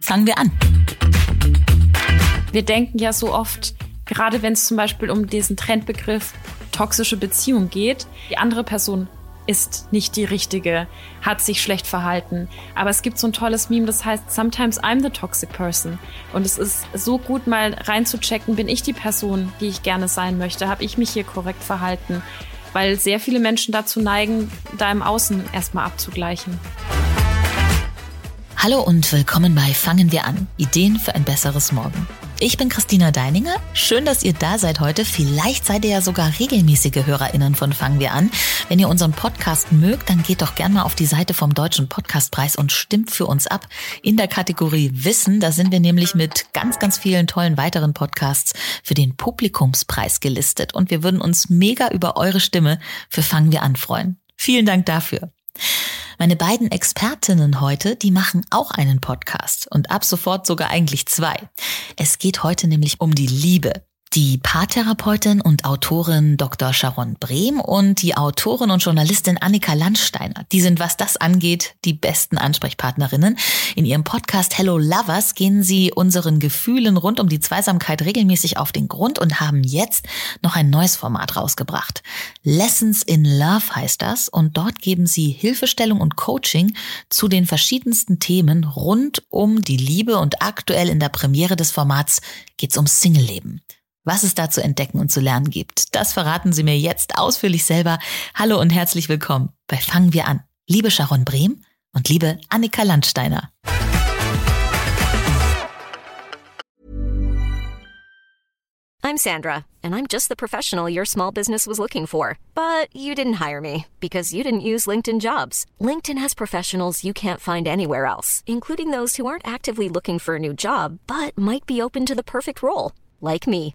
Fangen wir an. Wir denken ja so oft, gerade wenn es zum Beispiel um diesen Trendbegriff toxische Beziehung geht, die andere Person ist nicht die richtige, hat sich schlecht verhalten. Aber es gibt so ein tolles Meme, das heißt, sometimes I'm the toxic person. Und es ist so gut, mal reinzuchecken, bin ich die Person, die ich gerne sein möchte? Habe ich mich hier korrekt verhalten? Weil sehr viele Menschen dazu neigen, da im Außen erstmal abzugleichen. Hallo und willkommen bei Fangen wir an. Ideen für ein besseres Morgen. Ich bin Christina Deininger. Schön, dass ihr da seid heute. Vielleicht seid ihr ja sogar regelmäßige HörerInnen von Fangen wir an. Wenn ihr unseren Podcast mögt, dann geht doch gerne mal auf die Seite vom Deutschen Podcastpreis und stimmt für uns ab. In der Kategorie Wissen, da sind wir nämlich mit ganz, ganz vielen tollen weiteren Podcasts für den Publikumspreis gelistet. Und wir würden uns mega über eure Stimme für Fangen wir an freuen. Vielen Dank dafür. Meine beiden Expertinnen heute, die machen auch einen Podcast und ab sofort sogar eigentlich zwei. Es geht heute nämlich um die Liebe. Die Paartherapeutin und Autorin Dr. Sharon Brehm und die Autorin und Journalistin Annika Landsteiner. Die sind, was das angeht, die besten Ansprechpartnerinnen. In ihrem Podcast Hello Lovers gehen sie unseren Gefühlen rund um die Zweisamkeit regelmäßig auf den Grund und haben jetzt noch ein neues Format rausgebracht. Lessons in Love heißt das und dort geben sie Hilfestellung und Coaching zu den verschiedensten Themen rund um die Liebe und aktuell in der Premiere des Formats geht's ums Singleleben. Was es da zu entdecken und zu lernen gibt, das verraten Sie mir jetzt ausführlich selber. Hallo und herzlich willkommen bei Fangen wir an. Liebe Sharon Brehm und liebe Annika Landsteiner. I'm Sandra, and I'm just the professional your small business was looking for. But you didn't hire me because you didn't use LinkedIn jobs. LinkedIn has professionals you can't find anywhere else, including those who aren't actively looking for a new job but might be open to the perfect role, like me.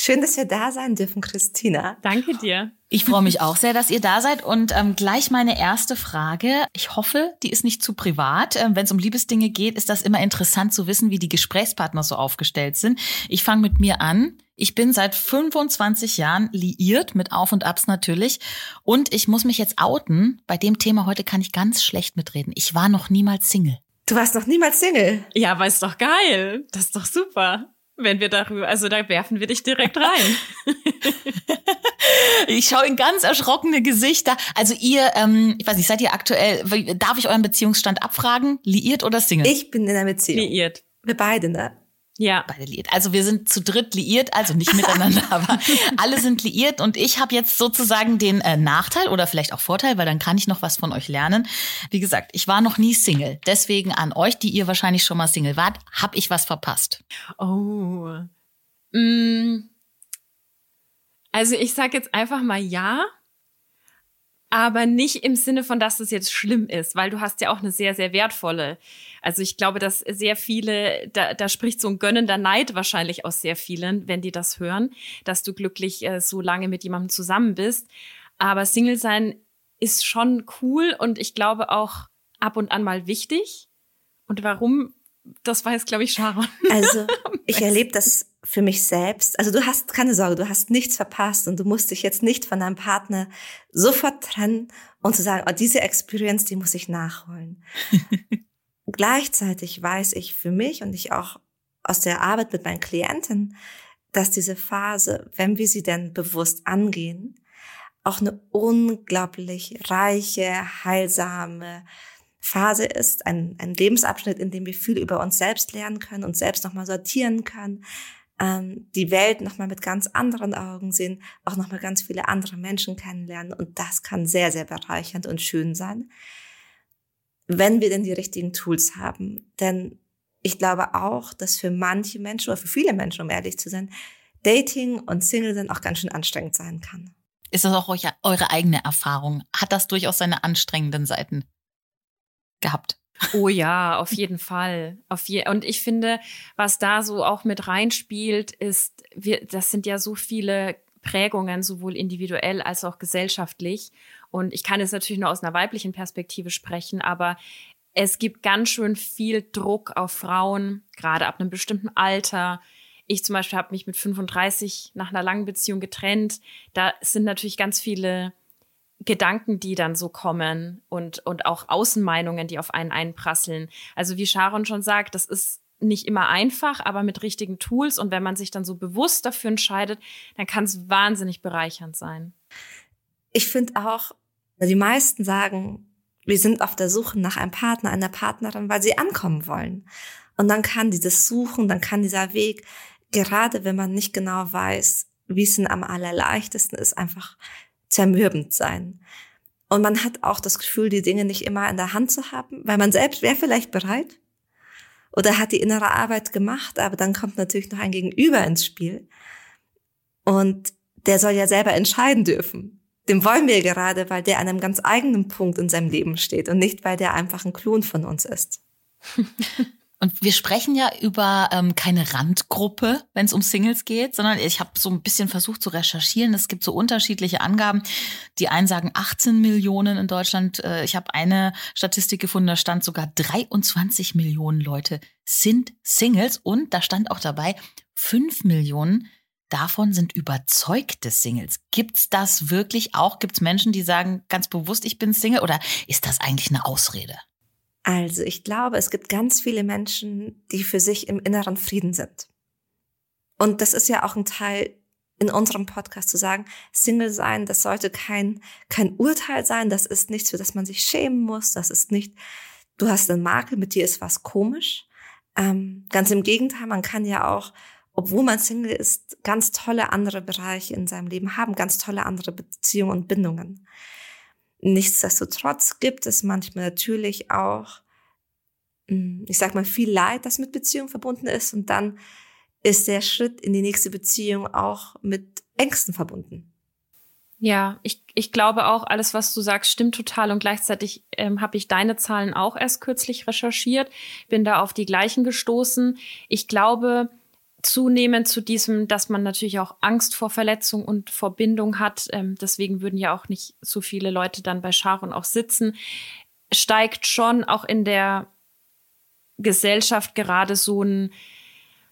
Schön, dass wir da sein dürfen, Christina. Danke dir. Ich freue mich auch sehr, dass ihr da seid. Und ähm, gleich meine erste Frage. Ich hoffe, die ist nicht zu privat. Ähm, Wenn es um Liebesdinge geht, ist das immer interessant zu wissen, wie die Gesprächspartner so aufgestellt sind. Ich fange mit mir an. Ich bin seit 25 Jahren liiert, mit Auf und Abs natürlich. Und ich muss mich jetzt outen. Bei dem Thema heute kann ich ganz schlecht mitreden. Ich war noch niemals Single. Du warst noch niemals Single. Ja, aber ist doch geil. Das ist doch super. Wenn wir darüber, also da werfen wir dich direkt rein. Ich schaue in ganz erschrockene Gesichter. Also ihr, ähm, ich weiß nicht, seid ihr aktuell, darf ich euren Beziehungsstand abfragen? Liiert oder Single? Ich bin in einer Beziehung. Liiert. Wir beide, ne? Ja. Beide liiert. Also wir sind zu dritt liiert, also nicht miteinander, aber alle sind liiert und ich habe jetzt sozusagen den äh, Nachteil oder vielleicht auch Vorteil, weil dann kann ich noch was von euch lernen. Wie gesagt, ich war noch nie Single. Deswegen an euch, die ihr wahrscheinlich schon mal Single wart, habe ich was verpasst. Oh. Mm. Also ich sag jetzt einfach mal ja, aber nicht im Sinne von, dass es jetzt schlimm ist, weil du hast ja auch eine sehr, sehr wertvolle. Also ich glaube, dass sehr viele, da, da spricht so ein gönnender Neid wahrscheinlich aus sehr vielen, wenn die das hören, dass du glücklich äh, so lange mit jemandem zusammen bist. Aber Single sein ist schon cool und ich glaube auch ab und an mal wichtig. Und warum, das weiß, glaube ich, Sharon. Also ich erlebe das für mich selbst. Also du hast keine Sorge, du hast nichts verpasst und du musst dich jetzt nicht von deinem Partner sofort trennen und zu sagen, oh, diese Experience, die muss ich nachholen. Gleichzeitig weiß ich für mich und ich auch aus der Arbeit mit meinen Klienten, dass diese Phase, wenn wir sie denn bewusst angehen, auch eine unglaublich reiche, heilsame Phase ist, ein, ein Lebensabschnitt, in dem wir viel über uns selbst lernen können, uns selbst nochmal sortieren können, ähm, die Welt nochmal mit ganz anderen Augen sehen, auch nochmal ganz viele andere Menschen kennenlernen. Und das kann sehr, sehr bereichernd und schön sein, wenn wir denn die richtigen Tools haben. Denn ich glaube auch, dass für manche Menschen oder für viele Menschen, um ehrlich zu sein, Dating und Single sein auch ganz schön anstrengend sein kann. Ist das auch eure eigene Erfahrung? Hat das durchaus seine anstrengenden Seiten gehabt? Oh ja, auf jeden Fall. Auf je und ich finde, was da so auch mit reinspielt, ist, wir, das sind ja so viele Prägungen, sowohl individuell als auch gesellschaftlich. Und ich kann jetzt natürlich nur aus einer weiblichen Perspektive sprechen, aber es gibt ganz schön viel Druck auf Frauen, gerade ab einem bestimmten Alter. Ich zum Beispiel habe mich mit 35 nach einer langen Beziehung getrennt. Da sind natürlich ganz viele Gedanken, die dann so kommen und, und auch Außenmeinungen, die auf einen einprasseln. Also wie Sharon schon sagt, das ist nicht immer einfach, aber mit richtigen Tools. Und wenn man sich dann so bewusst dafür entscheidet, dann kann es wahnsinnig bereichernd sein. Ich finde auch, die meisten sagen, wir sind auf der Suche nach einem Partner, einer Partnerin, weil sie ankommen wollen. Und dann kann dieses Suchen, dann kann dieser Weg, gerade wenn man nicht genau weiß, wie es denn am allerleichtesten ist, einfach zermürbend sein. Und man hat auch das Gefühl, die Dinge nicht immer in der Hand zu haben, weil man selbst wäre vielleicht bereit oder hat die innere Arbeit gemacht, aber dann kommt natürlich noch ein Gegenüber ins Spiel. Und der soll ja selber entscheiden dürfen. Dem wollen wir gerade, weil der an einem ganz eigenen Punkt in seinem Leben steht und nicht, weil der einfach ein Klon von uns ist. Und wir sprechen ja über ähm, keine Randgruppe, wenn es um Singles geht, sondern ich habe so ein bisschen versucht zu recherchieren. Es gibt so unterschiedliche Angaben. Die einen sagen 18 Millionen in Deutschland. Äh, ich habe eine Statistik gefunden, da stand sogar 23 Millionen Leute sind Singles und da stand auch dabei, 5 Millionen davon sind überzeugte Singles. Gibt's das wirklich auch? Gibt's Menschen, die sagen ganz bewusst, ich bin Single oder ist das eigentlich eine Ausrede? Also ich glaube, es gibt ganz viele Menschen, die für sich im inneren Frieden sind. Und das ist ja auch ein Teil in unserem Podcast zu sagen, Single sein, das sollte kein, kein Urteil sein, das ist nichts, für das man sich schämen muss, das ist nicht, du hast einen Makel, mit dir ist was komisch. Ähm, ganz im Gegenteil, man kann ja auch, obwohl man Single ist, ganz tolle andere Bereiche in seinem Leben haben, ganz tolle andere Beziehungen und Bindungen. Nichtsdestotrotz gibt es manchmal natürlich auch, hm, ich sag mal, viel Leid, das mit Beziehung verbunden ist. Und dann ist der Schritt in die nächste Beziehung auch mit Ängsten verbunden. Ja, ich, ich glaube auch, alles, was du sagst, stimmt total. Und gleichzeitig ähm, habe ich deine Zahlen auch erst kürzlich recherchiert, bin da auf die gleichen gestoßen. Ich glaube, zunehmend zu diesem, dass man natürlich auch Angst vor Verletzung und vor Bindung hat. Ähm, deswegen würden ja auch nicht so viele Leute dann bei Sharon auch sitzen. Steigt schon auch in der Gesellschaft gerade so ein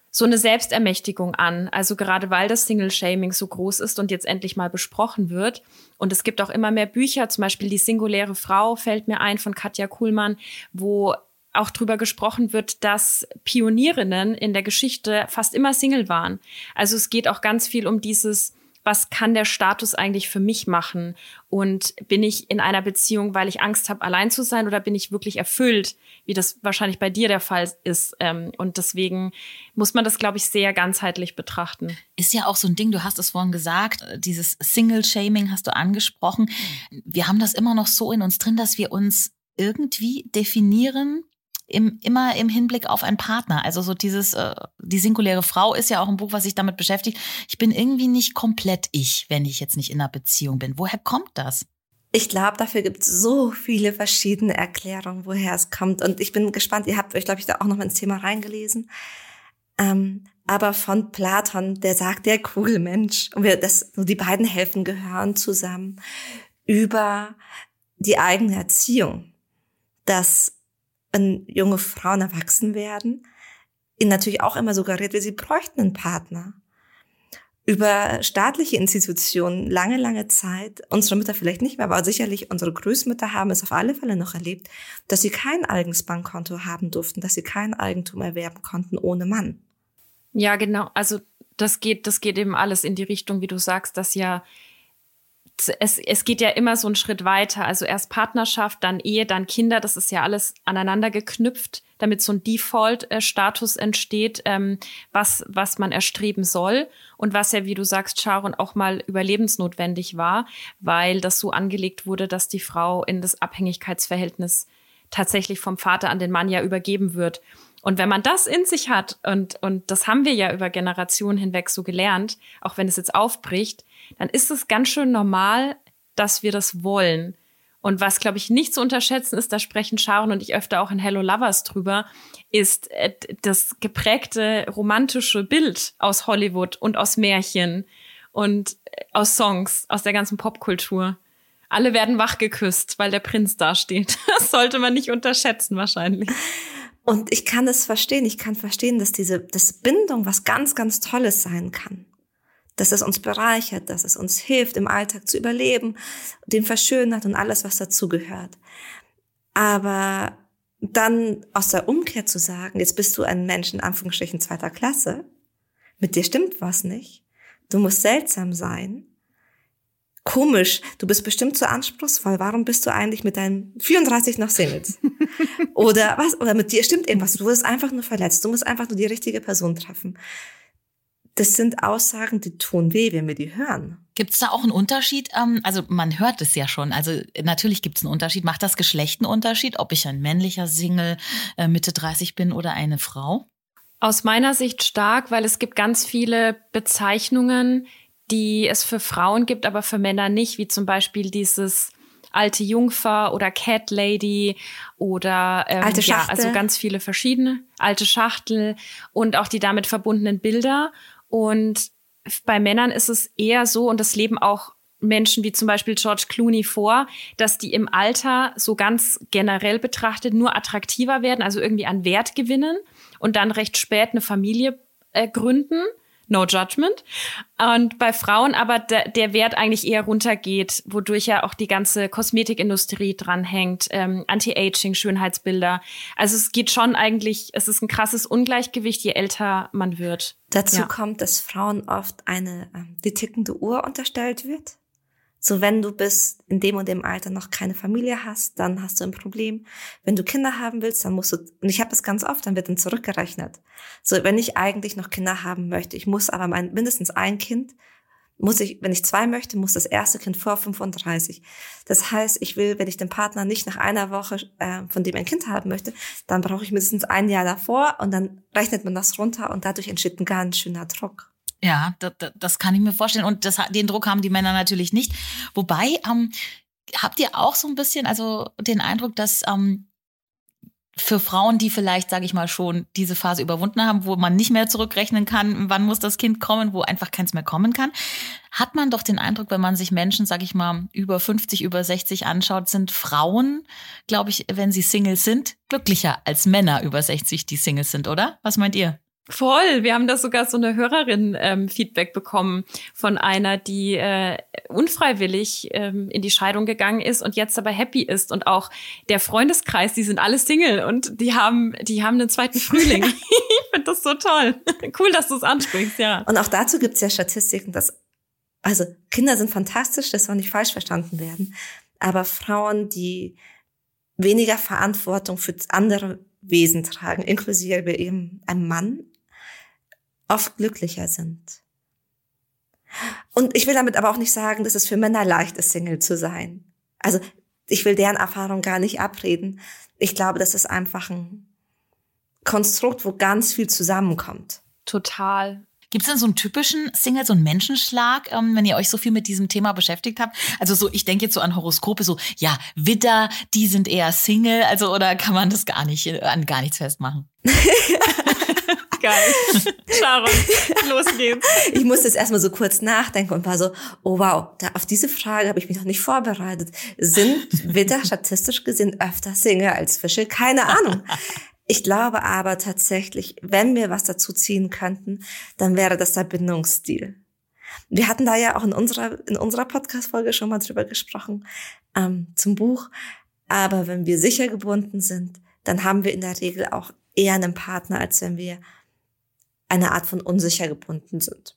so eine Selbstermächtigung an. Also gerade weil das Single-Shaming so groß ist und jetzt endlich mal besprochen wird. Und es gibt auch immer mehr Bücher, zum Beispiel Die singuläre Frau fällt mir ein von Katja Kuhlmann, wo auch drüber gesprochen wird, dass Pionierinnen in der Geschichte fast immer Single waren. Also es geht auch ganz viel um dieses, was kann der Status eigentlich für mich machen? Und bin ich in einer Beziehung, weil ich Angst habe, allein zu sein, oder bin ich wirklich erfüllt, wie das wahrscheinlich bei dir der Fall ist? Ähm, und deswegen muss man das, glaube ich, sehr ganzheitlich betrachten. Ist ja auch so ein Ding, du hast es vorhin gesagt, dieses Single-Shaming hast du angesprochen. Wir haben das immer noch so in uns drin, dass wir uns irgendwie definieren im, immer im Hinblick auf einen Partner. Also so dieses, äh, die singuläre Frau ist ja auch ein Buch, was sich damit beschäftigt. Ich bin irgendwie nicht komplett ich, wenn ich jetzt nicht in einer Beziehung bin. Woher kommt das? Ich glaube, dafür gibt es so viele verschiedene Erklärungen, woher es kommt. Und ich bin gespannt, ihr habt euch, glaube ich, da auch noch mal ins Thema reingelesen. Ähm, aber von Platon, der sagt, der Kugelmensch, und wir, das, die beiden Hälften gehören zusammen, über die eigene Erziehung. Dass wenn junge Frauen erwachsen werden, ihnen natürlich auch immer suggeriert wird, sie bräuchten einen Partner. Über staatliche Institutionen lange, lange Zeit, unsere Mütter vielleicht nicht mehr, aber sicherlich unsere Großmütter haben es auf alle Fälle noch erlebt, dass sie kein eigenes Bankkonto haben durften, dass sie kein Eigentum erwerben konnten ohne Mann. Ja, genau. Also das geht, das geht eben alles in die Richtung, wie du sagst, dass ja es, es geht ja immer so einen Schritt weiter. Also erst Partnerschaft, dann Ehe, dann Kinder. Das ist ja alles aneinander geknüpft, damit so ein Default-Status entsteht, ähm, was, was man erstreben soll. Und was ja, wie du sagst, Sharon, auch mal überlebensnotwendig war, weil das so angelegt wurde, dass die Frau in das Abhängigkeitsverhältnis tatsächlich vom Vater an den Mann ja übergeben wird. Und wenn man das in sich hat, und, und das haben wir ja über Generationen hinweg so gelernt, auch wenn es jetzt aufbricht, dann ist es ganz schön normal, dass wir das wollen. Und was, glaube ich, nicht zu unterschätzen ist, da sprechen Sharon und ich öfter auch in Hello Lovers drüber, ist äh, das geprägte romantische Bild aus Hollywood und aus Märchen und äh, aus Songs, aus der ganzen Popkultur. Alle werden wach geküsst, weil der Prinz da steht. Das sollte man nicht unterschätzen wahrscheinlich. Und ich kann es verstehen. Ich kann verstehen, dass diese dass Bindung was ganz, ganz Tolles sein kann. Dass es uns bereichert, dass es uns hilft, im Alltag zu überleben, den verschönert und alles, was dazugehört. Aber dann aus der Umkehr zu sagen, jetzt bist du ein Mensch in Anführungsstrichen zweiter Klasse, mit dir stimmt was nicht, du musst seltsam sein, komisch, du bist bestimmt zu anspruchsvoll, warum bist du eigentlich mit deinen 34 noch Singles? oder was, oder mit dir stimmt irgendwas, du wirst einfach nur verletzt, du musst einfach nur die richtige Person treffen. Das sind Aussagen, die tun weh, wenn wir die hören. Gibt es da auch einen Unterschied? Ähm, also man hört es ja schon. Also natürlich gibt es einen Unterschied. Macht das Geschlecht einen Unterschied, ob ich ein männlicher Single äh, Mitte 30 bin oder eine Frau? Aus meiner Sicht stark, weil es gibt ganz viele Bezeichnungen, die es für Frauen gibt, aber für Männer nicht, wie zum Beispiel dieses alte Jungfer oder Cat Lady oder ähm, alte ja, also ganz viele verschiedene alte Schachtel und auch die damit verbundenen Bilder. Und bei Männern ist es eher so, und das leben auch Menschen wie zum Beispiel George Clooney vor, dass die im Alter so ganz generell betrachtet nur attraktiver werden, also irgendwie an Wert gewinnen und dann recht spät eine Familie äh, gründen No Judgment. Und bei Frauen aber der, der Wert eigentlich eher runtergeht, wodurch ja auch die ganze Kosmetikindustrie dranhängt, ähm, Anti-Aging, Schönheitsbilder. Also es geht schon eigentlich, es ist ein krasses Ungleichgewicht, je älter man wird. Dazu ja. kommt, dass Frauen oft eine ähm, die tickende Uhr unterstellt wird. So, wenn du bis in dem und dem Alter noch keine Familie hast, dann hast du ein Problem. Wenn du Kinder haben willst, dann musst du, und ich habe das ganz oft, dann wird dann zurückgerechnet. So, wenn ich eigentlich noch Kinder haben möchte, ich muss aber mein, mindestens ein Kind, muss ich, wenn ich zwei möchte, muss das erste Kind vor 35. Das heißt, ich will, wenn ich den Partner nicht nach einer Woche, äh, von dem ein Kind haben möchte, dann brauche ich mindestens ein Jahr davor und dann rechnet man das runter und dadurch entsteht ein ganz schöner Druck. Ja, das, das kann ich mir vorstellen. Und das, den Druck haben die Männer natürlich nicht. Wobei, ähm, habt ihr auch so ein bisschen, also den Eindruck, dass ähm, für Frauen, die vielleicht, sage ich mal, schon diese Phase überwunden haben, wo man nicht mehr zurückrechnen kann, wann muss das Kind kommen, wo einfach keins mehr kommen kann, hat man doch den Eindruck, wenn man sich Menschen, sage ich mal, über 50, über 60 anschaut, sind Frauen, glaube ich, wenn sie Single sind, glücklicher als Männer über 60, die Singles sind, oder? Was meint ihr? Voll. Wir haben da sogar so eine Hörerin ähm, Feedback bekommen von einer, die äh, unfreiwillig ähm, in die Scheidung gegangen ist und jetzt aber happy ist und auch der Freundeskreis, die sind alle Single und die haben, die haben einen zweiten Frühling. ich finde das so toll. cool, dass du es ansprichst, ja. Und auch dazu gibt es ja Statistiken, dass also Kinder sind fantastisch, das soll nicht falsch verstanden werden, aber Frauen, die weniger Verantwortung für andere Wesen tragen, inklusive eben einem Mann, oft glücklicher sind. Und ich will damit aber auch nicht sagen, dass es für Männer leicht ist, Single zu sein. Also ich will deren Erfahrung gar nicht abreden. Ich glaube, das ist einfach ein Konstrukt, wo ganz viel zusammenkommt. Total. Gibt es denn so einen typischen Single, so einen Menschenschlag, ähm, wenn ihr euch so viel mit diesem Thema beschäftigt habt? Also so, ich denke jetzt so an Horoskope, so, ja, Widder, die sind eher Single, also oder kann man das gar nicht äh, an gar nichts festmachen? Geil. Sharon, los geht's. Ich musste jetzt erstmal so kurz nachdenken und war so, oh wow, da, auf diese Frage habe ich mich noch nicht vorbereitet. Sind Widder statistisch gesehen öfter Single als Fische? Keine Ahnung. Ich glaube aber tatsächlich, wenn wir was dazu ziehen könnten, dann wäre das der Bindungsstil. Wir hatten da ja auch in unserer, in unserer Podcast-Folge schon mal drüber gesprochen, ähm, zum Buch. Aber wenn wir sicher gebunden sind, dann haben wir in der Regel auch eher einen Partner, als wenn wir eine Art von unsicher gebunden sind.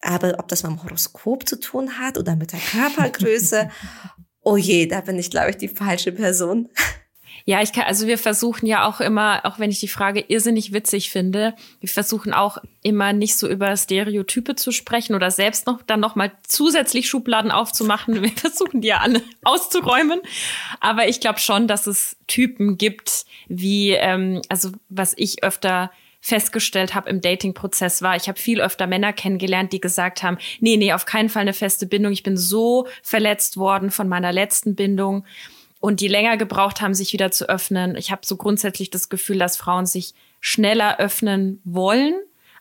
Aber ob das mit dem Horoskop zu tun hat oder mit der Körpergröße, oh je, da bin ich, glaube ich, die falsche Person. Ja, ich kann, also wir versuchen ja auch immer, auch wenn ich die Frage irrsinnig witzig finde, wir versuchen auch immer nicht so über Stereotype zu sprechen oder selbst noch dann noch mal zusätzlich Schubladen aufzumachen. Wir versuchen die ja alle auszuräumen. Aber ich glaube schon, dass es Typen gibt, wie, ähm, also was ich öfter festgestellt habe im Dating-Prozess war, ich habe viel öfter Männer kennengelernt, die gesagt haben, nee, nee, auf keinen Fall eine feste Bindung. Ich bin so verletzt worden von meiner letzten Bindung und die länger gebraucht haben, sich wieder zu öffnen. Ich habe so grundsätzlich das Gefühl, dass Frauen sich schneller öffnen wollen,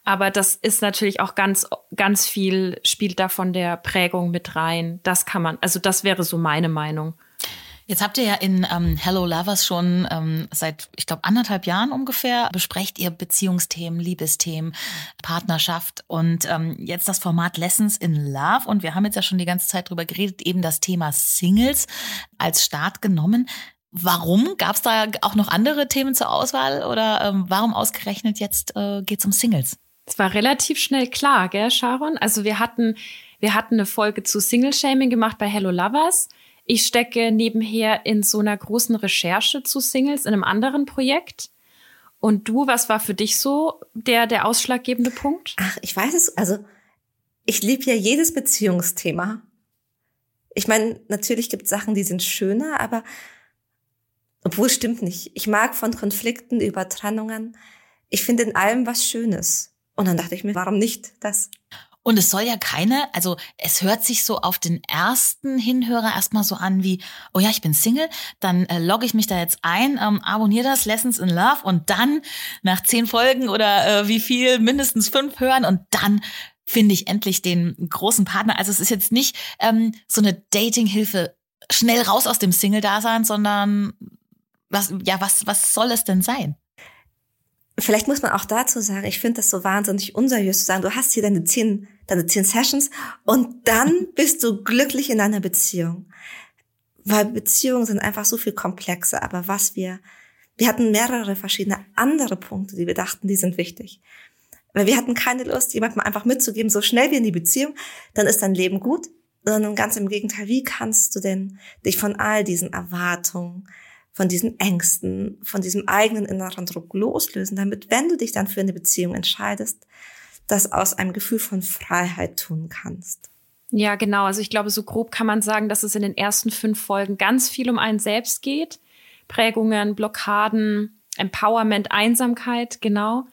Aber das ist natürlich auch ganz, ganz viel, spielt da von der Prägung mit rein. Das kann man, also das wäre so meine Meinung. Jetzt habt ihr ja in ähm, Hello Lovers schon ähm, seit, ich glaube, anderthalb Jahren ungefähr besprecht ihr Beziehungsthemen, Liebesthemen, Partnerschaft und ähm, jetzt das Format Lessons in Love. Und wir haben jetzt ja schon die ganze Zeit drüber geredet, eben das Thema Singles als Start genommen. Warum? Gab es da auch noch andere Themen zur Auswahl oder ähm, warum ausgerechnet jetzt äh, geht es um Singles? Es war relativ schnell klar, gell, Sharon? Also wir hatten, wir hatten eine Folge zu Single-Shaming gemacht bei Hello Lovers. Ich stecke nebenher in so einer großen Recherche zu Singles in einem anderen Projekt. Und du, was war für dich so der, der ausschlaggebende Punkt? Ach, ich weiß es, also ich liebe ja jedes Beziehungsthema. Ich meine, natürlich gibt es Sachen, die sind schöner, aber obwohl es stimmt nicht. Ich mag von Konflikten über Trennungen. Ich finde in allem was Schönes. Und dann dachte ich mir, warum nicht das? Und es soll ja keine, also es hört sich so auf den ersten Hinhörer erstmal so an wie, oh ja, ich bin Single, dann äh, logge ich mich da jetzt ein, ähm, abonniere das, Lessons in Love und dann nach zehn Folgen oder äh, wie viel, mindestens fünf hören und dann finde ich endlich den großen Partner. Also es ist jetzt nicht ähm, so eine Dating-Hilfe schnell raus aus dem Single-Dasein, sondern was, ja, was, was soll es denn sein? Vielleicht muss man auch dazu sagen, ich finde das so wahnsinnig unseriös zu sagen, du hast hier deine zehn, deine zehn Sessions und dann bist du glücklich in deiner Beziehung. Weil Beziehungen sind einfach so viel komplexer. Aber was wir, wir hatten mehrere verschiedene andere Punkte, die wir dachten, die sind wichtig. Weil wir hatten keine Lust, jemandem einfach mitzugeben, so schnell wie in die Beziehung, dann ist dein Leben gut, sondern ganz im Gegenteil, wie kannst du denn dich von all diesen Erwartungen, von diesen Ängsten, von diesem eigenen inneren Druck loslösen, damit, wenn du dich dann für eine Beziehung entscheidest, das aus einem Gefühl von Freiheit tun kannst. Ja, genau. Also ich glaube, so grob kann man sagen, dass es in den ersten fünf Folgen ganz viel um einen selbst geht. Prägungen, Blockaden, Empowerment, Einsamkeit, genau.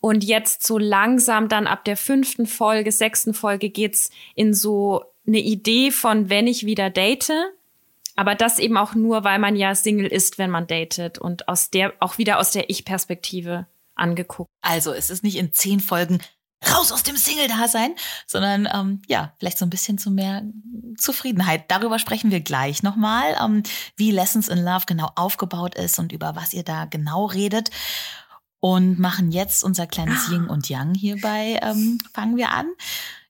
Und jetzt so langsam dann ab der fünften Folge, sechsten Folge geht's in so eine Idee von, wenn ich wieder date, aber das eben auch nur, weil man ja Single ist, wenn man datet und aus der, auch wieder aus der Ich-Perspektive angeguckt. Also es ist nicht in zehn Folgen raus aus dem Single-Dasein, sondern ähm, ja, vielleicht so ein bisschen zu mehr Zufriedenheit. Darüber sprechen wir gleich nochmal, ähm, wie Lessons in Love genau aufgebaut ist und über was ihr da genau redet. Und machen jetzt unser kleines ah. Yin und Yang hierbei, ähm, fangen wir an.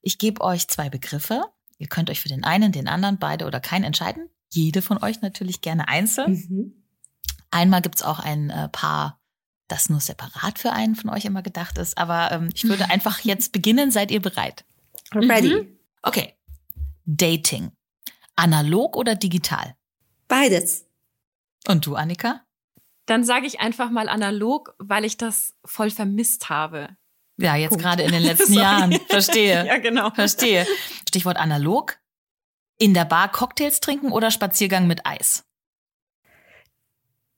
Ich gebe euch zwei Begriffe. Ihr könnt euch für den einen, den anderen, beide oder keinen entscheiden jede von euch natürlich gerne einzeln. Mhm. Einmal gibt's auch ein äh, Paar, das nur separat für einen von euch immer gedacht ist. Aber ähm, ich würde einfach jetzt beginnen. Seid ihr bereit? Ready. Mhm. Okay. Dating. Analog oder digital? Beides. Und du, Annika? Dann sage ich einfach mal analog, weil ich das voll vermisst habe. Ja, jetzt gerade in den letzten Jahren. Verstehe. ja, genau. Verstehe. Stichwort analog. In der Bar Cocktails trinken oder Spaziergang mit Eis?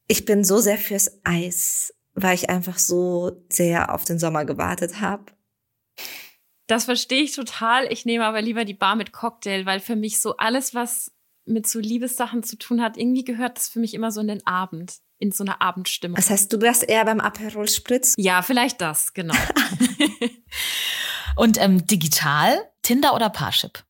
Ich bin so sehr fürs Eis, weil ich einfach so sehr auf den Sommer gewartet habe. Das verstehe ich total. Ich nehme aber lieber die Bar mit Cocktail, weil für mich so alles, was mit so Liebessachen zu tun hat, irgendwie gehört das für mich immer so in den Abend, in so eine Abendstimmung. Das heißt, du wärst eher beim Aperol Spritz? Ja, vielleicht das, genau. Und ähm, digital, Tinder oder Parship?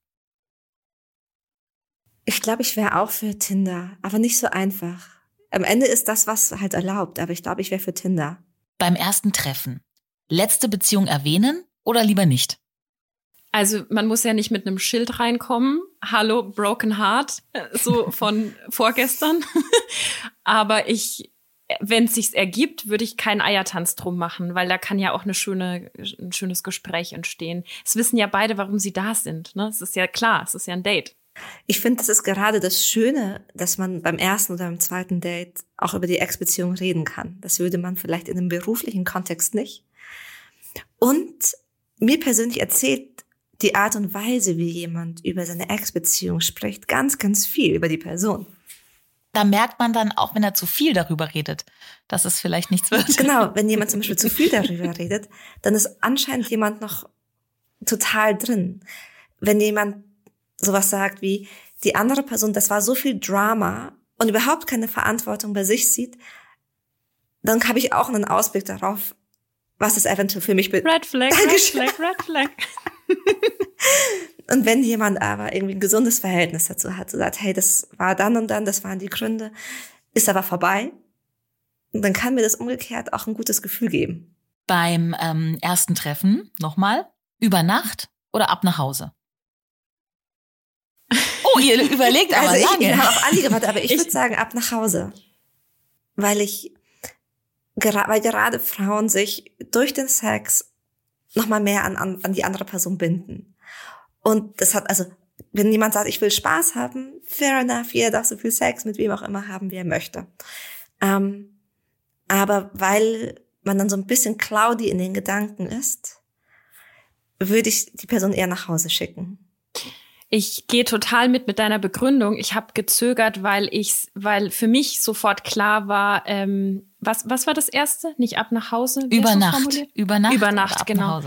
Ich glaube, ich wäre auch für Tinder, aber nicht so einfach. Am Ende ist das, was halt erlaubt, aber ich glaube, ich wäre für Tinder. Beim ersten Treffen. Letzte Beziehung erwähnen oder lieber nicht? Also man muss ja nicht mit einem Schild reinkommen. Hallo, Broken Heart, so von vorgestern. Aber ich, wenn es sich ergibt, würde ich keinen Eiertanz drum machen, weil da kann ja auch eine schöne, ein schönes Gespräch entstehen. Es wissen ja beide, warum sie da sind. Ne? Es ist ja klar, es ist ja ein Date. Ich finde, das ist gerade das Schöne, dass man beim ersten oder beim zweiten Date auch über die Ex-Beziehung reden kann. Das würde man vielleicht in einem beruflichen Kontext nicht. Und mir persönlich erzählt die Art und Weise, wie jemand über seine Ex-Beziehung spricht, ganz, ganz viel über die Person. Da merkt man dann auch, wenn er zu viel darüber redet, dass es vielleicht nichts wird. Genau, wenn jemand zum Beispiel zu viel darüber redet, dann ist anscheinend jemand noch total drin. Wenn jemand sowas sagt wie, die andere Person, das war so viel Drama und überhaupt keine Verantwortung bei sich sieht, dann habe ich auch einen Ausblick darauf, was es eventuell für mich bedeutet. Red Flag, Red Flag, Red Flag. und wenn jemand aber irgendwie ein gesundes Verhältnis dazu hat, so sagt, hey, das war dann und dann, das waren die Gründe, ist aber vorbei, dann kann mir das umgekehrt auch ein gutes Gefühl geben. Beim ähm, ersten Treffen nochmal, über Nacht oder ab nach Hause? Oh, ihr überlegt aber also lange. Ich, ich habe auf Andi gewartet, aber ich, ich würde sagen, ab nach Hause. Weil ich, weil gerade Frauen sich durch den Sex nochmal mehr an, an, an die andere Person binden. Und das hat, also, wenn jemand sagt, ich will Spaß haben, fair enough, jeder darf so viel Sex mit wem auch immer haben, wie er möchte. Ähm, aber weil man dann so ein bisschen cloudy in den Gedanken ist, würde ich die Person eher nach Hause schicken. Ich gehe total mit mit deiner Begründung. Ich habe gezögert, weil ich, weil für mich sofort klar war, ähm, was was war das erste? Nicht ab nach Hause? Über Nacht. Über Nacht. Über Nacht, genau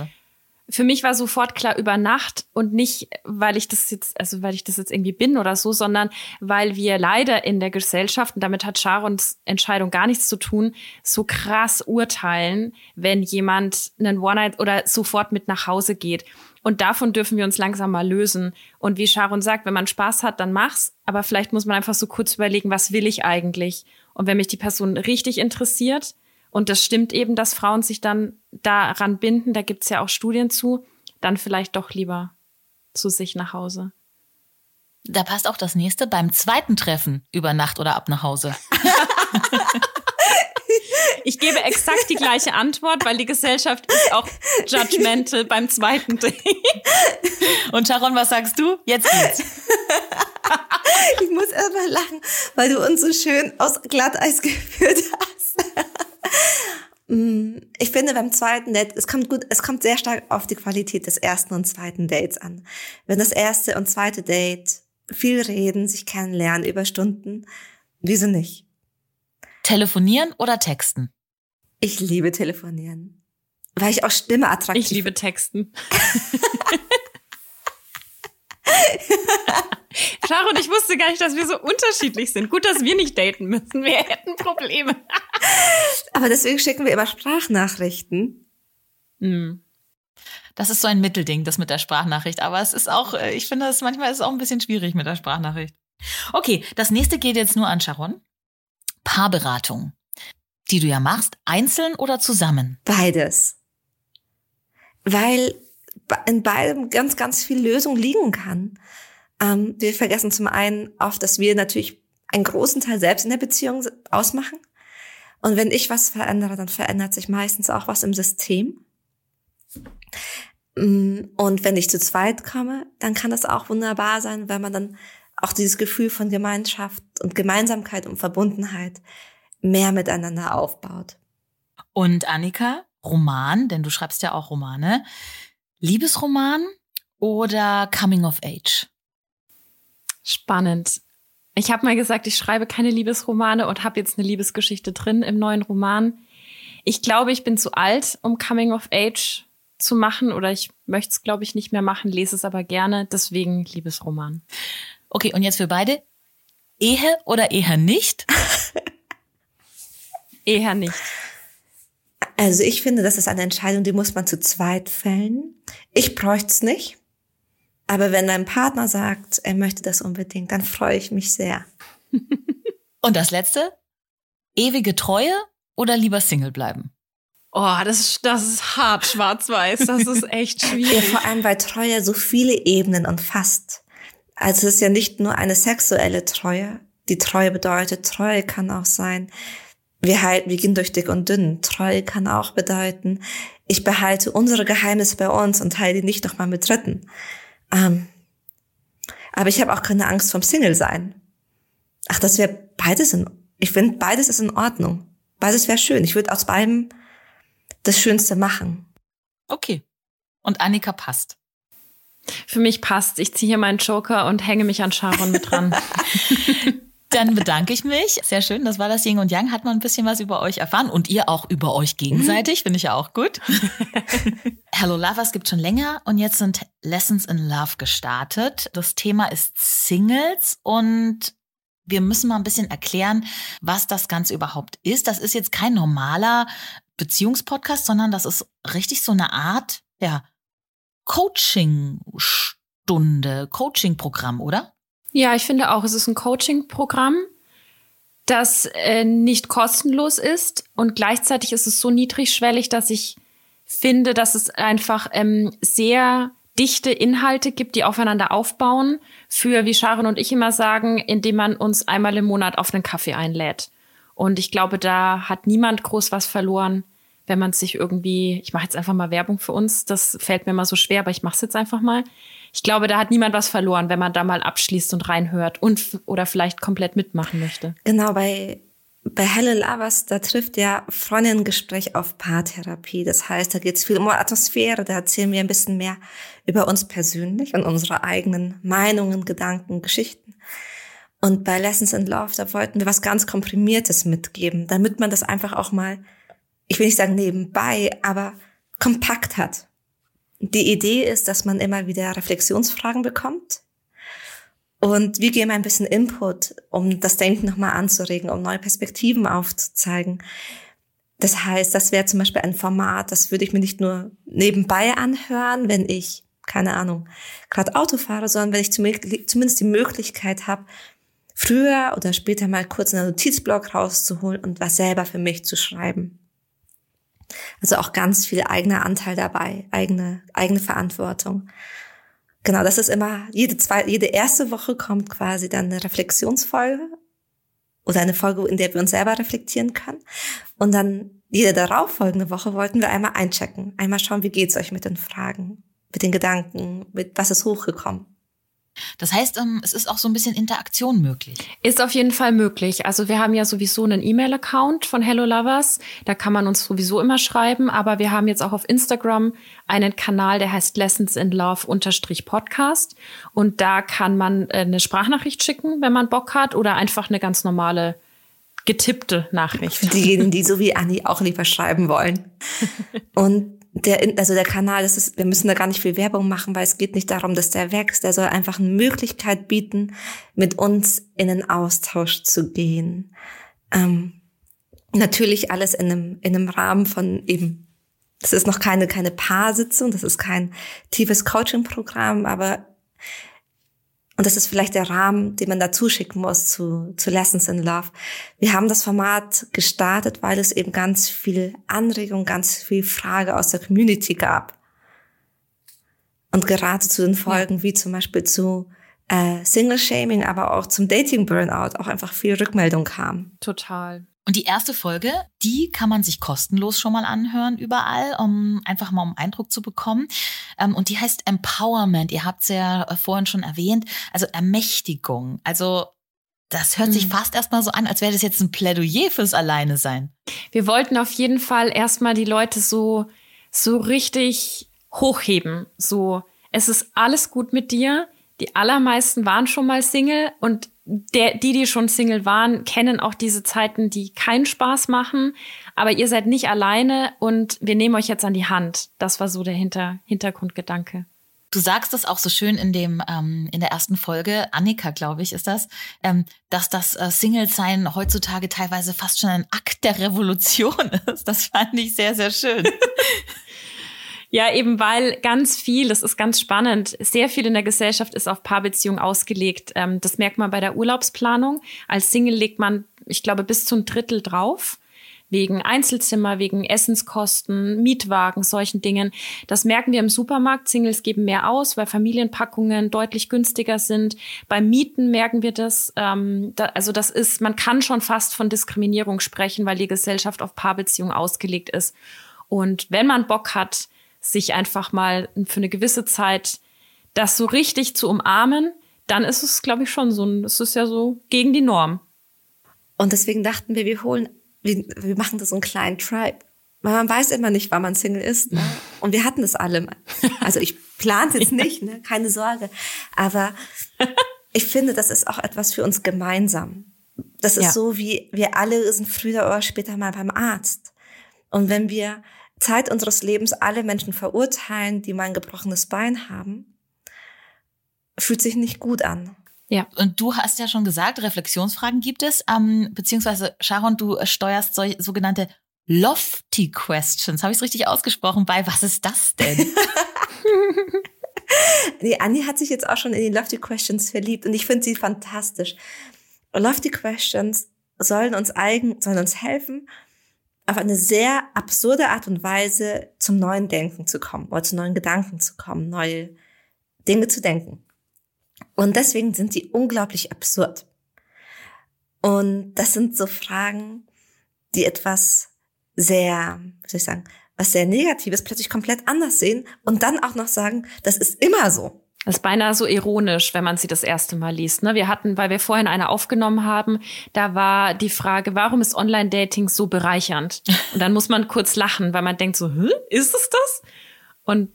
für mich war sofort klar über Nacht und nicht, weil ich das jetzt, also weil ich das jetzt irgendwie bin oder so, sondern weil wir leider in der Gesellschaft, und damit hat Sharons Entscheidung gar nichts zu tun, so krass urteilen, wenn jemand einen One-Night oder sofort mit nach Hause geht. Und davon dürfen wir uns langsam mal lösen. Und wie Sharon sagt, wenn man Spaß hat, dann mach's. Aber vielleicht muss man einfach so kurz überlegen, was will ich eigentlich? Und wenn mich die Person richtig interessiert, und das stimmt eben, dass Frauen sich dann daran binden, da gibt's ja auch Studien zu, dann vielleicht doch lieber zu sich nach Hause. Da passt auch das nächste beim zweiten Treffen über Nacht oder ab nach Hause. Ich gebe exakt die gleiche Antwort, weil die Gesellschaft ist auch judgmental beim zweiten Date. Und Sharon, was sagst du? Jetzt geht's. Ich muss erstmal lachen, weil du uns so schön aus Glatteis geführt hast. Mm, ich finde beim zweiten Date, es kommt gut, es kommt sehr stark auf die Qualität des ersten und zweiten Dates an. Wenn das erste und zweite Date viel reden, sich kennenlernen über Stunden, wieso nicht? Telefonieren oder texten? Ich liebe telefonieren. Weil ich auch Stimme attraktiv. Ich liebe Texten. Sharon, ich wusste gar nicht, dass wir so unterschiedlich sind. Gut, dass wir nicht daten müssen. Wir hätten Probleme. Aber deswegen schicken wir immer Sprachnachrichten. Mhm. Das ist so ein Mittelding, das mit der Sprachnachricht. Aber es ist auch, äh, ich finde, es manchmal ist es auch ein bisschen schwierig mit der Sprachnachricht. Okay, das nächste geht jetzt nur an Sharon. Paarberatung. Die du ja machst, einzeln oder zusammen? Beides. Weil in beidem ganz, ganz viel Lösung liegen kann. Ähm, wir vergessen zum einen oft, dass wir natürlich einen großen Teil selbst in der Beziehung ausmachen. Und wenn ich was verändere, dann verändert sich meistens auch was im System. Mm, und wenn ich zu zweit komme, dann kann das auch wunderbar sein, weil man dann auch dieses Gefühl von Gemeinschaft und Gemeinsamkeit und Verbundenheit mehr miteinander aufbaut. Und Annika, Roman, denn du schreibst ja auch Romane. Liebesroman oder Coming of Age? Spannend. Ich habe mal gesagt, ich schreibe keine Liebesromane und habe jetzt eine Liebesgeschichte drin im neuen Roman. Ich glaube, ich bin zu alt, um Coming of Age zu machen oder ich möchte es, glaube ich, nicht mehr machen, lese es aber gerne. Deswegen Liebesroman. Okay, und jetzt für beide. Ehe oder eher nicht? eher nicht. Also ich finde, das ist eine Entscheidung, die muss man zu zweit fällen. Ich bräuchte es nicht. Aber wenn dein Partner sagt, er möchte das unbedingt, dann freue ich mich sehr. Und das letzte? Ewige Treue oder lieber Single bleiben? Oh, das ist, das ist hart schwarz-weiß. Das ist echt schwierig. Ja, vor allem, weil Treue so viele Ebenen umfasst. Also es ist ja nicht nur eine sexuelle Treue. Die Treue bedeutet, Treue kann auch sein, wir halten, wir gehen durch dick und dünn. Treue kann auch bedeuten, ich behalte unsere Geheimnisse bei uns und teile die nicht nochmal mit Dritten. Ähm, aber ich habe auch keine Angst vom Single sein. Ach, das wäre beides in, ich finde, beides ist in Ordnung. Beides wäre schön. Ich würde aus beidem das Schönste machen. Okay. Und Annika passt. Für mich passt. Ich ziehe hier meinen Joker und hänge mich an Sharon mit dran. Dann bedanke ich mich. Sehr schön. Das war das Ying und Yang. Hat man ein bisschen was über euch erfahren und ihr auch über euch gegenseitig. Finde ich ja auch gut. Hello Lovers gibt schon länger und jetzt sind Lessons in Love gestartet. Das Thema ist Singles und wir müssen mal ein bisschen erklären, was das Ganze überhaupt ist. Das ist jetzt kein normaler Beziehungspodcast, sondern das ist richtig so eine Art, ja, Coaching-Stunde, Coaching-Programm, oder? Ja, ich finde auch, es ist ein Coaching-Programm, das äh, nicht kostenlos ist und gleichzeitig ist es so niedrigschwellig, dass ich finde, dass es einfach ähm, sehr dichte Inhalte gibt, die aufeinander aufbauen, für, wie Sharon und ich immer sagen, indem man uns einmal im Monat auf einen Kaffee einlädt. Und ich glaube, da hat niemand groß was verloren, wenn man sich irgendwie, ich mache jetzt einfach mal Werbung für uns, das fällt mir mal so schwer, aber ich mache es jetzt einfach mal. Ich glaube, da hat niemand was verloren, wenn man da mal abschließt und reinhört und oder vielleicht komplett mitmachen möchte. Genau, bei bei Helle Lavas, da trifft ja Freundinnengespräch auf Paartherapie. Das heißt, da geht es viel um Atmosphäre, da erzählen wir ein bisschen mehr über uns persönlich und unsere eigenen Meinungen, Gedanken, Geschichten. Und bei Lessons in Love, da wollten wir was ganz Komprimiertes mitgeben, damit man das einfach auch mal, ich will nicht sagen nebenbei, aber kompakt hat. Die Idee ist, dass man immer wieder Reflexionsfragen bekommt, und wir geben ein bisschen Input, um das Denken nochmal anzuregen, um neue Perspektiven aufzuzeigen. Das heißt, das wäre zum Beispiel ein Format, das würde ich mir nicht nur nebenbei anhören, wenn ich, keine Ahnung, gerade Auto fahre, sondern wenn ich zumindest die Möglichkeit habe, früher oder später mal kurz einen Notizblock rauszuholen und was selber für mich zu schreiben. Also auch ganz viel eigener Anteil dabei, eigene, eigene Verantwortung. Genau, das ist immer, jede zwei, jede erste Woche kommt quasi dann eine Reflexionsfolge oder eine Folge, in der wir uns selber reflektieren können. Und dann jede darauffolgende Woche wollten wir einmal einchecken, einmal schauen, wie geht's euch mit den Fragen, mit den Gedanken, mit was ist hochgekommen. Das heißt, ähm, es ist auch so ein bisschen Interaktion möglich. Ist auf jeden Fall möglich. Also wir haben ja sowieso einen E-Mail-Account von Hello Lovers. Da kann man uns sowieso immer schreiben. Aber wir haben jetzt auch auf Instagram einen Kanal, der heißt Lessons in Love unterstrich Podcast. Und da kann man äh, eine Sprachnachricht schicken, wenn man Bock hat, oder einfach eine ganz normale getippte Nachricht. Für diejenigen, die so wie Anni auch lieber schreiben wollen. Und der, also der Kanal, das ist, wir müssen da gar nicht viel Werbung machen, weil es geht nicht darum, dass der wächst. Der soll einfach eine Möglichkeit bieten, mit uns in den Austausch zu gehen. Ähm, natürlich alles in einem, in einem Rahmen von eben, das ist noch keine, keine Paarsitzung, das ist kein tiefes Coaching-Programm, aber und das ist vielleicht der Rahmen, den man da zuschicken muss zu, zu Lessons in Love. Wir haben das Format gestartet, weil es eben ganz viel Anregung, ganz viel Frage aus der Community gab. Und gerade zu den Folgen, wie zum Beispiel zu äh, Single-Shaming, aber auch zum Dating-Burnout auch einfach viel Rückmeldung kam. Total. Und die erste Folge, die kann man sich kostenlos schon mal anhören überall, um einfach mal um Eindruck zu bekommen. Ähm, und die heißt Empowerment. Ihr habt es ja äh, vorhin schon erwähnt. Also Ermächtigung. Also das hört sich mhm. fast erstmal so an, als wäre das jetzt ein Plädoyer fürs Alleine sein. Wir wollten auf jeden Fall erstmal die Leute so, so richtig hochheben. So, es ist alles gut mit dir. Die allermeisten waren schon mal Single und der, die, die schon Single waren, kennen auch diese Zeiten, die keinen Spaß machen. Aber ihr seid nicht alleine und wir nehmen euch jetzt an die Hand. Das war so der Hinter Hintergrundgedanke. Du sagst es auch so schön in dem ähm, in der ersten Folge, Annika, glaube ich, ist das, ähm, dass das äh, Single-Sein heutzutage teilweise fast schon ein Akt der Revolution ist. Das fand ich sehr, sehr schön. Ja, eben weil ganz viel, das ist ganz spannend, sehr viel in der Gesellschaft ist auf Paarbeziehungen ausgelegt. Ähm, das merkt man bei der Urlaubsplanung. Als Single legt man, ich glaube, bis zum Drittel drauf wegen Einzelzimmer, wegen Essenskosten, Mietwagen, solchen Dingen. Das merken wir im Supermarkt. Singles geben mehr aus, weil Familienpackungen deutlich günstiger sind. Beim Mieten merken wir das. Ähm, da, also das ist, man kann schon fast von Diskriminierung sprechen, weil die Gesellschaft auf Paarbeziehungen ausgelegt ist. Und wenn man Bock hat, sich einfach mal für eine gewisse Zeit das so richtig zu umarmen, dann ist es, glaube ich, schon so ein, es ist ja so gegen die Norm. Und deswegen dachten wir, wir holen, wir, wir machen das so einen kleinen Tribe. Weil man weiß immer nicht, wann man Single ist. Ne? Und wir hatten das alle. Also ich plante es nicht, ne? keine Sorge. Aber ich finde, das ist auch etwas für uns gemeinsam. Das ist ja. so, wie wir alle sind früher oder später mal beim Arzt. Und wenn wir Zeit unseres Lebens alle Menschen verurteilen, die mal ein gebrochenes Bein haben, fühlt sich nicht gut an. Ja, und du hast ja schon gesagt, Reflexionsfragen gibt es, ähm, beziehungsweise Sharon, du steuerst so, sogenannte Lofty Questions. Habe ich es richtig ausgesprochen? Bei was ist das denn? die Annie hat sich jetzt auch schon in die Lofty Questions verliebt und ich finde sie fantastisch. Lofty Questions sollen uns eigen, sollen uns helfen, auf eine sehr absurde Art und Weise zum neuen Denken zu kommen oder zu neuen Gedanken zu kommen, neue Dinge zu denken. Und deswegen sind die unglaublich absurd. Und das sind so Fragen, die etwas sehr, wie soll ich sagen, was sehr Negatives plötzlich komplett anders sehen und dann auch noch sagen, das ist immer so. Das ist beinahe so ironisch, wenn man sie das erste Mal liest. Ne? Wir hatten, weil wir vorhin eine aufgenommen haben, da war die Frage, warum ist Online-Dating so bereichernd? Und dann muss man kurz lachen, weil man denkt so, Hä, ist es das? Und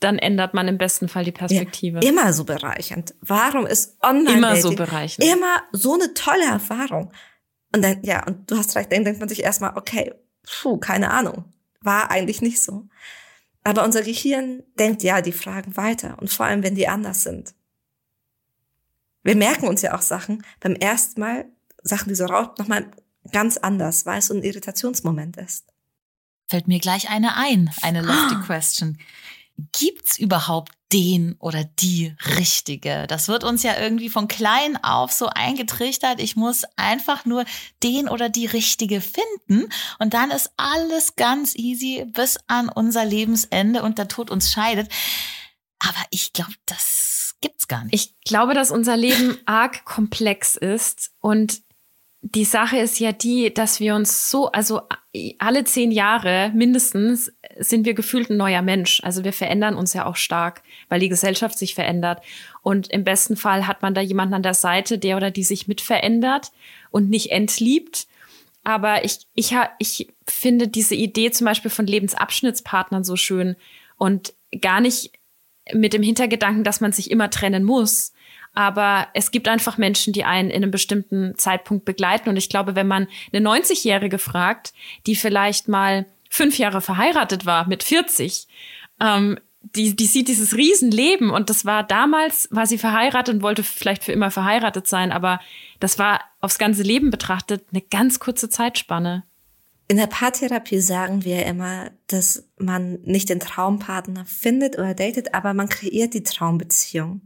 dann ändert man im besten Fall die Perspektive. Ja, immer so bereichernd. Warum ist Online-Dating immer so bereichernd? Immer so eine tolle Erfahrung. Und dann, ja, und du hast recht, dann denkt man sich erstmal, okay, puh, keine Ahnung. War eigentlich nicht so. Aber unser Gehirn denkt ja die Fragen weiter und vor allem, wenn die anders sind. Wir merken uns ja auch Sachen beim ersten Mal, Sachen, die so raus, nochmal ganz anders, weil es so ein Irritationsmoment ist. Fällt mir gleich eine ein, eine lofty question. Gibt's überhaupt den oder die Richtige? Das wird uns ja irgendwie von klein auf so eingetrichtert. Ich muss einfach nur den oder die Richtige finden und dann ist alles ganz easy bis an unser Lebensende und der Tod uns scheidet. Aber ich glaube, das gibt's gar nicht. Ich glaube, dass unser Leben arg komplex ist und die Sache ist ja die, dass wir uns so, also alle zehn Jahre mindestens sind wir gefühlt ein neuer Mensch. Also wir verändern uns ja auch stark, weil die Gesellschaft sich verändert. Und im besten Fall hat man da jemanden an der Seite, der oder die sich mit verändert und nicht entliebt. Aber ich, ich, ich finde diese Idee zum Beispiel von Lebensabschnittspartnern so schön und gar nicht mit dem Hintergedanken, dass man sich immer trennen muss, aber es gibt einfach Menschen, die einen in einem bestimmten Zeitpunkt begleiten. Und ich glaube, wenn man eine 90-Jährige fragt, die vielleicht mal fünf Jahre verheiratet war mit 40, ähm, die, die sieht dieses Riesenleben und das war damals, war sie verheiratet und wollte vielleicht für immer verheiratet sein, aber das war aufs ganze Leben betrachtet eine ganz kurze Zeitspanne. In der Paartherapie sagen wir immer, dass man nicht den Traumpartner findet oder datet, aber man kreiert die Traumbeziehung.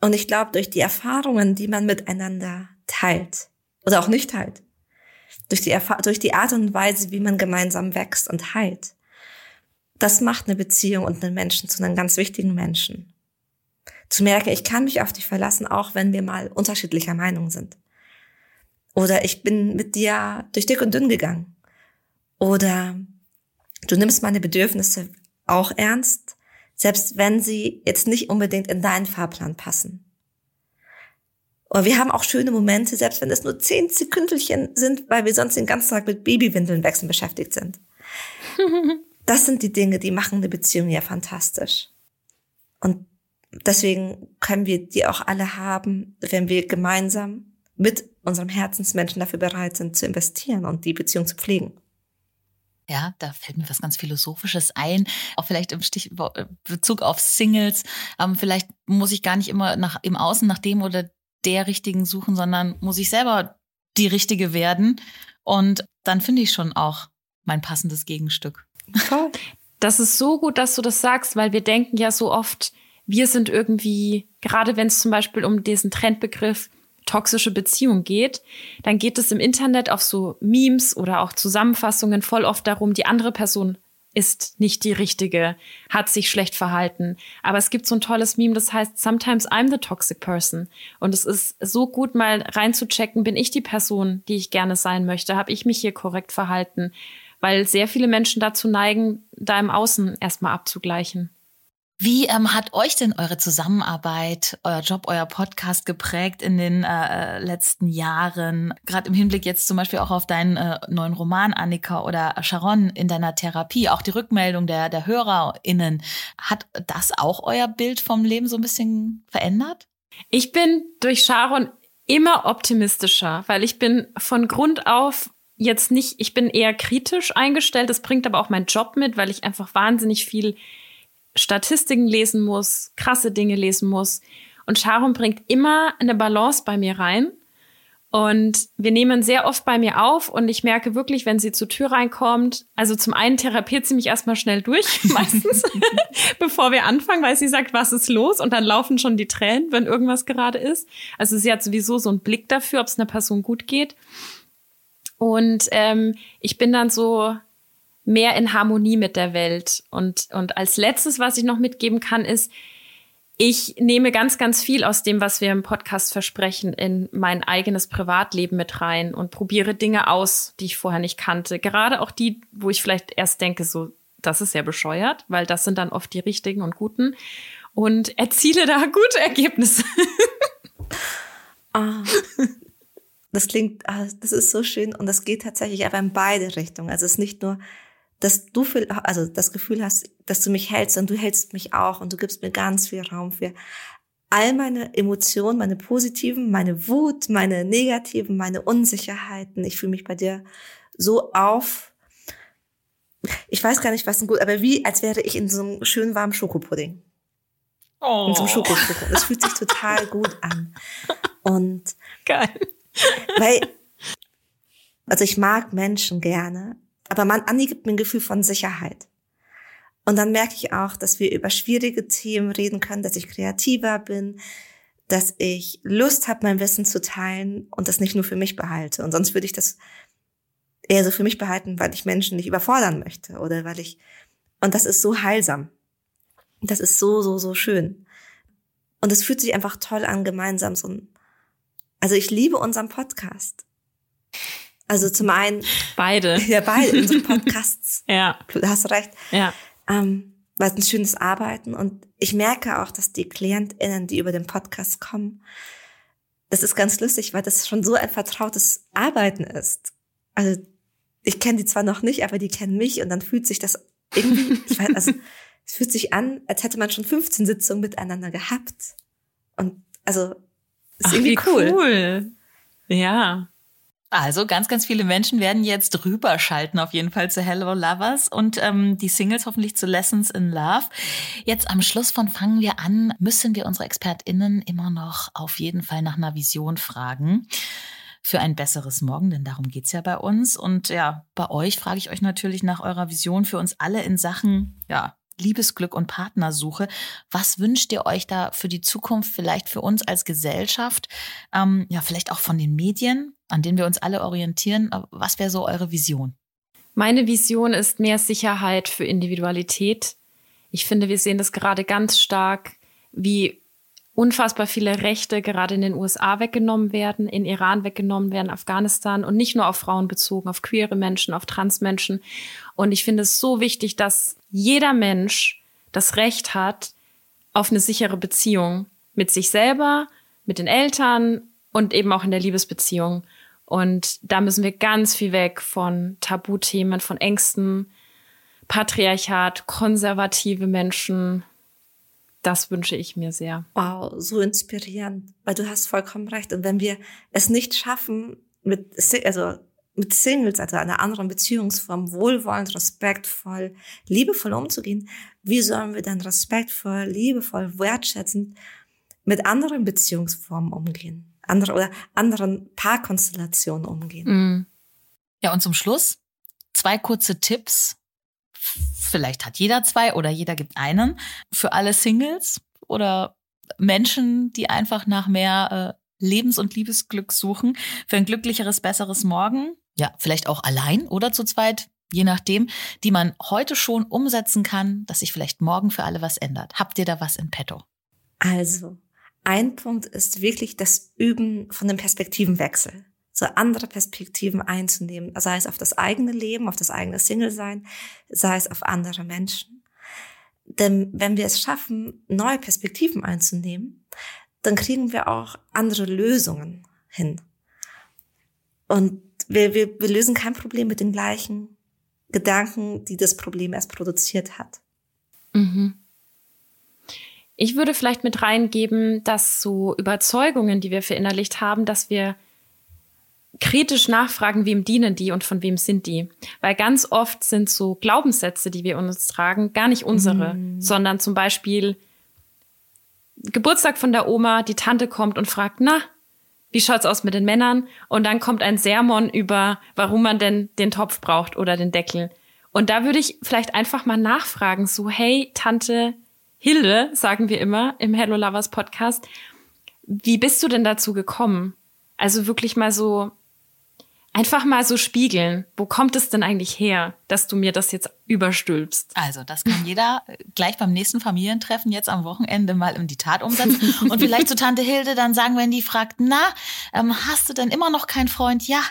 Und ich glaube, durch die Erfahrungen, die man miteinander teilt oder auch nicht teilt, durch die, durch die Art und Weise, wie man gemeinsam wächst und heilt, das macht eine Beziehung und einen Menschen zu einem ganz wichtigen Menschen. Zu merken, ich kann mich auf dich verlassen, auch wenn wir mal unterschiedlicher Meinung sind. Oder ich bin mit dir durch dick und dünn gegangen. Oder du nimmst meine Bedürfnisse auch ernst selbst wenn sie jetzt nicht unbedingt in deinen Fahrplan passen. Und wir haben auch schöne Momente, selbst wenn es nur zehn Sekündelchen sind, weil wir sonst den ganzen Tag mit Babywindeln wechseln beschäftigt sind. Das sind die Dinge, die machen eine Beziehung ja fantastisch. Und deswegen können wir die auch alle haben, wenn wir gemeinsam mit unserem Herzensmenschen dafür bereit sind zu investieren und die Beziehung zu pflegen. Ja, da fällt mir was ganz Philosophisches ein, auch vielleicht im Stich, äh, Bezug auf Singles. Ähm, vielleicht muss ich gar nicht immer nach, im Außen nach dem oder der Richtigen suchen, sondern muss ich selber die Richtige werden. Und dann finde ich schon auch mein passendes Gegenstück. Das ist so gut, dass du das sagst, weil wir denken ja so oft, wir sind irgendwie, gerade wenn es zum Beispiel um diesen Trendbegriff toxische Beziehung geht, dann geht es im Internet auf so Memes oder auch Zusammenfassungen voll oft darum, die andere Person ist nicht die richtige, hat sich schlecht verhalten. Aber es gibt so ein tolles Meme, das heißt, sometimes I'm the toxic person. Und es ist so gut, mal reinzuchecken, bin ich die Person, die ich gerne sein möchte? Habe ich mich hier korrekt verhalten? Weil sehr viele Menschen dazu neigen, da im Außen erstmal abzugleichen. Wie ähm, hat euch denn eure Zusammenarbeit, euer Job, euer Podcast geprägt in den äh, letzten Jahren? Gerade im Hinblick jetzt zum Beispiel auch auf deinen äh, neuen Roman, Annika oder Sharon, in deiner Therapie, auch die Rückmeldung der, der HörerInnen. Hat das auch euer Bild vom Leben so ein bisschen verändert? Ich bin durch Sharon immer optimistischer, weil ich bin von Grund auf jetzt nicht, ich bin eher kritisch eingestellt. Das bringt aber auch mein Job mit, weil ich einfach wahnsinnig viel Statistiken lesen muss, krasse Dinge lesen muss. Und Sharon bringt immer eine Balance bei mir rein. Und wir nehmen sehr oft bei mir auf und ich merke wirklich, wenn sie zur Tür reinkommt, also zum einen therapiert sie mich erstmal schnell durch, meistens, bevor wir anfangen, weil sie sagt, was ist los? Und dann laufen schon die Tränen, wenn irgendwas gerade ist. Also sie hat sowieso so einen Blick dafür, ob es einer Person gut geht. Und ähm, ich bin dann so mehr in Harmonie mit der Welt. Und, und als letztes, was ich noch mitgeben kann, ist, ich nehme ganz, ganz viel aus dem, was wir im Podcast versprechen, in mein eigenes Privatleben mit rein und probiere Dinge aus, die ich vorher nicht kannte. Gerade auch die, wo ich vielleicht erst denke, so, das ist ja bescheuert, weil das sind dann oft die richtigen und guten und erziele da gute Ergebnisse. Ah, das klingt, ah, das ist so schön und das geht tatsächlich aber in beide Richtungen. Also es ist nicht nur dass du viel, also das Gefühl hast, dass du mich hältst und du hältst mich auch und du gibst mir ganz viel Raum für all meine Emotionen, meine positiven, meine Wut, meine negativen, meine Unsicherheiten. Ich fühle mich bei dir so auf. Ich weiß gar nicht, was ein gut, aber wie, als wäre ich in so einem schönen warmen Schokopudding. Oh. In so einem oh. Schokopudding. Das fühlt sich total gut an. Und geil. Weil, also ich mag Menschen gerne, aber man, Anni gibt mir ein Gefühl von Sicherheit. Und dann merke ich auch, dass wir über schwierige Themen reden können, dass ich kreativer bin, dass ich Lust habe, mein Wissen zu teilen und das nicht nur für mich behalte. Und sonst würde ich das eher so für mich behalten, weil ich Menschen nicht überfordern möchte oder weil ich, und das ist so heilsam. Das ist so, so, so schön. Und es fühlt sich einfach toll an, gemeinsam so ein, also ich liebe unseren Podcast. Also zum einen. Beide. Ja, beide, unsere Podcasts. ja. Du hast recht. Ja. Ähm, weil es ein schönes Arbeiten und ich merke auch, dass die KlientInnen, die über den Podcast kommen, das ist ganz lustig, weil das schon so ein vertrautes Arbeiten ist. Also ich kenne die zwar noch nicht, aber die kennen mich und dann fühlt sich das irgendwie, ich weiß, also es fühlt sich an, als hätte man schon 15 Sitzungen miteinander gehabt. Und also ist Ach, irgendwie cool. cool. Ja. Also ganz, ganz viele Menschen werden jetzt rüberschalten auf jeden Fall zu Hello Lovers und ähm, die Singles hoffentlich zu Lessons in Love. Jetzt am Schluss von Fangen wir an, müssen wir unsere ExpertInnen immer noch auf jeden Fall nach einer Vision fragen für ein besseres Morgen, denn darum geht's ja bei uns. Und ja, bei euch frage ich euch natürlich nach eurer Vision für uns alle in Sachen, ja, Liebesglück und Partnersuche. Was wünscht ihr euch da für die Zukunft, vielleicht für uns als Gesellschaft, ähm, ja, vielleicht auch von den Medien, an denen wir uns alle orientieren? Was wäre so eure Vision? Meine Vision ist mehr Sicherheit für Individualität. Ich finde, wir sehen das gerade ganz stark, wie unfassbar viele Rechte gerade in den USA weggenommen werden, in Iran weggenommen werden, Afghanistan und nicht nur auf Frauen bezogen, auf queere Menschen, auf Transmenschen. Und ich finde es so wichtig, dass jeder Mensch das Recht hat auf eine sichere Beziehung mit sich selber, mit den Eltern und eben auch in der Liebesbeziehung. Und da müssen wir ganz viel weg von Tabuthemen, von Ängsten, Patriarchat, konservative Menschen, das wünsche ich mir sehr. Wow, so inspirierend, weil du hast vollkommen recht. Und wenn wir es nicht schaffen, mit, also mit Singles, also einer anderen Beziehungsform, wohlwollend, respektvoll, liebevoll umzugehen, wie sollen wir dann respektvoll, liebevoll, wertschätzend mit anderen Beziehungsformen umgehen? Andere oder anderen Paarkonstellationen umgehen? Mm. Ja, und zum Schluss zwei kurze Tipps vielleicht hat jeder zwei oder jeder gibt einen für alle Singles oder Menschen, die einfach nach mehr äh, Lebens- und Liebesglück suchen, für ein glücklicheres, besseres Morgen. Ja, vielleicht auch allein oder zu zweit, je nachdem, die man heute schon umsetzen kann, dass sich vielleicht morgen für alle was ändert. Habt ihr da was in petto? Also, ein Punkt ist wirklich das Üben von dem Perspektivenwechsel so andere Perspektiven einzunehmen, sei es auf das eigene Leben, auf das eigene Single-Sein, sei es auf andere Menschen. Denn wenn wir es schaffen, neue Perspektiven einzunehmen, dann kriegen wir auch andere Lösungen hin. Und wir, wir, wir lösen kein Problem mit den gleichen Gedanken, die das Problem erst produziert hat. Mhm. Ich würde vielleicht mit reingeben, dass so Überzeugungen, die wir verinnerlicht haben, dass wir kritisch nachfragen, wem dienen die und von wem sind die. Weil ganz oft sind so Glaubenssätze, die wir uns tragen, gar nicht unsere, mm. sondern zum Beispiel Geburtstag von der Oma, die Tante kommt und fragt, na, wie schaut's aus mit den Männern? Und dann kommt ein Sermon über, warum man denn den Topf braucht oder den Deckel. Und da würde ich vielleicht einfach mal nachfragen, so, hey, Tante Hilde, sagen wir immer im Hello Lovers Podcast, wie bist du denn dazu gekommen? Also wirklich mal so, einfach mal so spiegeln. Wo kommt es denn eigentlich her, dass du mir das jetzt überstülpst? Also, das kann jeder gleich beim nächsten Familientreffen jetzt am Wochenende mal in die Tat umsetzen. Und vielleicht zu Tante Hilde dann sagen, wenn die fragt, na, ähm, hast du denn immer noch keinen Freund? Ja,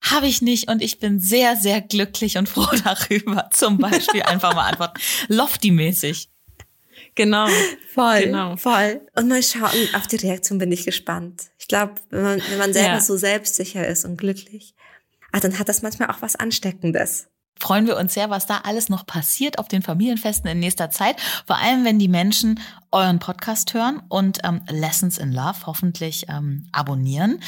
habe ich nicht und ich bin sehr, sehr glücklich und froh darüber. Zum Beispiel einfach mal antworten. Lofty-mäßig. Genau. Voll, Genau. voll. Und mal schauen, auf die Reaktion bin ich gespannt. Ich glaube, wenn man, wenn man selber Ja. so selbstsicher ist und glücklich, ah, dann hat das manchmal auch was Ansteckendes. freuen wir uns sehr, was da alles noch passiert auf den Familienfesten in nächster Zeit. Vor allem, wenn die Menschen euren Podcast hören und ähm, Lessons in Love hoffentlich ähm, abonnieren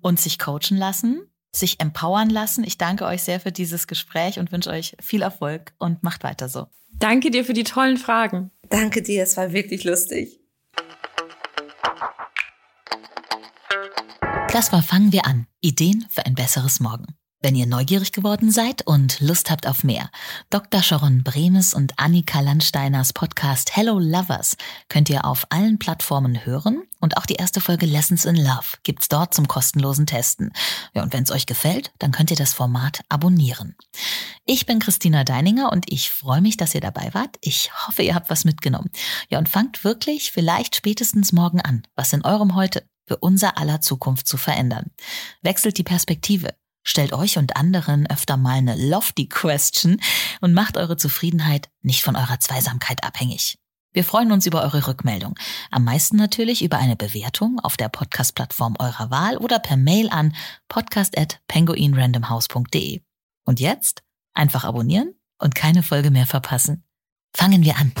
und sich coachen lassen, sich empowern lassen. Ich danke euch sehr für dieses Gespräch und wünsche euch viel Erfolg und macht weiter so. Danke dir für die tollen Fragen. Danke dir, es war wirklich lustig. Das war Fangen wir an. Ideen für ein besseres Morgen. Wenn ihr neugierig geworden seid und Lust habt auf mehr, Dr. Sharon Bremes und Annika Landsteiners Podcast Hello Lovers könnt ihr auf allen Plattformen hören und auch die erste Folge Lessons in Love gibt's dort zum kostenlosen Testen. Ja, und wenn es euch gefällt, dann könnt ihr das Format abonnieren. Ich bin Christina Deininger und ich freue mich, dass ihr dabei wart. Ich hoffe, ihr habt was mitgenommen. Ja, und fangt wirklich vielleicht spätestens morgen an, was in eurem Heute für unser aller Zukunft zu verändern. Wechselt die Perspektive. Stellt euch und anderen öfter mal eine lofty Question und macht eure Zufriedenheit nicht von eurer Zweisamkeit abhängig. Wir freuen uns über eure Rückmeldung. Am meisten natürlich über eine Bewertung auf der Podcast-Plattform eurer Wahl oder per Mail an podcast.penguinrandomhouse.de. Und jetzt einfach abonnieren und keine Folge mehr verpassen. Fangen wir an.